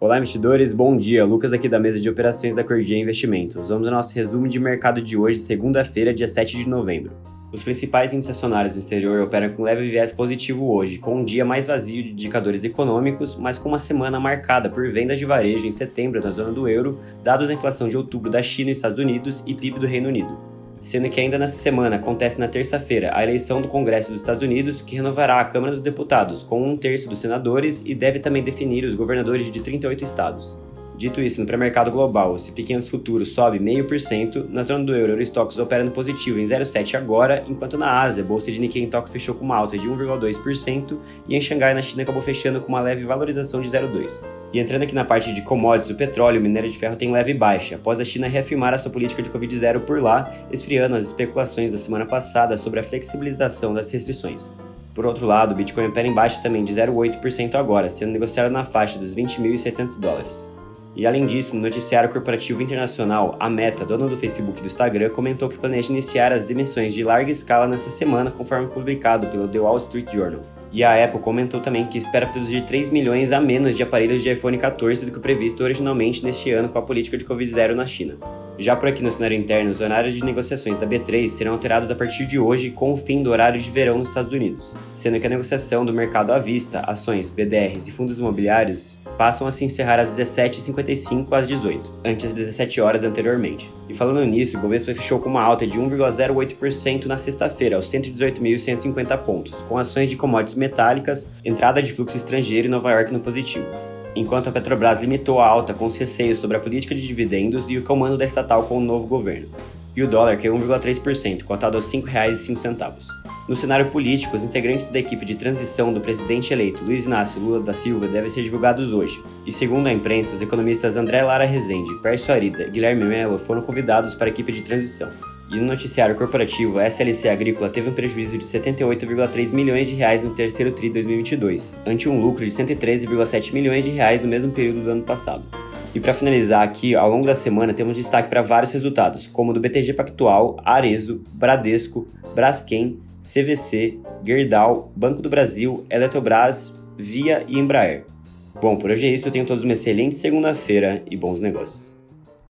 Olá, investidores, bom dia. Lucas aqui da mesa de operações da Cordia Investimentos. Vamos ao nosso resumo de mercado de hoje, segunda-feira, dia 7 de novembro. Os principais acionários no exterior operam com leve viés positivo hoje, com um dia mais vazio de indicadores econômicos, mas com uma semana marcada por vendas de varejo em setembro na zona do euro, dados da inflação de outubro da China e Estados Unidos e PIB do Reino Unido sendo que ainda nessa semana acontece na terça-feira a eleição do Congresso dos Estados Unidos, que renovará a Câmara dos Deputados com um terço dos senadores e deve também definir os governadores de 38 estados. Dito isso, no pré-mercado global, o pequenos futuros sobe 0,5%, na zona do euro, Eurostox opera no positivo em 0,7% agora, enquanto na Ásia, a bolsa de Nikkei em Tóquio fechou com uma alta de 1,2% e em Xangai, na China, acabou fechando com uma leve valorização de 0,2%. E entrando aqui na parte de commodities, o petróleo e o minério de ferro tem leve baixa, após a China reafirmar a sua política de Covid-0 por lá, esfriando as especulações da semana passada sobre a flexibilização das restrições. Por outro lado, o Bitcoin opera em baixa também de 0,8% agora, sendo negociado na faixa dos 20.700 dólares. E além disso, no noticiário corporativo internacional, a Meta, dona do Facebook e do Instagram, comentou que planeja iniciar as demissões de larga escala nessa semana, conforme publicado pelo The Wall Street Journal. E a Apple comentou também que espera produzir 3 milhões a menos de aparelhos de iPhone 14 do que previsto originalmente neste ano com a política de Covid-0 na China. Já por aqui no cenário interno, os horários de negociações da B3 serão alterados a partir de hoje com o fim do horário de verão nos Estados Unidos, sendo que a negociação do mercado à vista, ações, BDRs e fundos imobiliários passam a se encerrar às 17h55 às 18 antes das 17 horas anteriormente. E falando nisso, o Bovespa fechou com uma alta de 1,08% na sexta-feira, aos 118.150 pontos, com ações de commodities metálicas, entrada de fluxo estrangeiro e Nova York no positivo enquanto a Petrobras limitou a alta com os receios sobre a política de dividendos e o comando da estatal com o novo governo. E o dólar caiu 1,3%, cotado aos R$ 5,05. No cenário político, os integrantes da equipe de transição do presidente eleito Luiz Inácio Lula da Silva devem ser divulgados hoje. E segundo a imprensa, os economistas André Lara Rezende, Pércio Arida e Guilherme Mello foram convidados para a equipe de transição. E no noticiário corporativo, a SLC Agrícola teve um prejuízo de 78,3 milhões de reais no terceiro tri de 2022, ante um lucro de 113,7 milhões de reais no mesmo período do ano passado. E para finalizar aqui, ao longo da semana temos destaque para vários resultados, como do BTG Pactual, Arezo, Bradesco, Braskem, CVC, Gerdau, Banco do Brasil, Eletrobras, Via e Embraer. Bom, por hoje é isso, eu tenho todos uma excelente segunda-feira e bons negócios.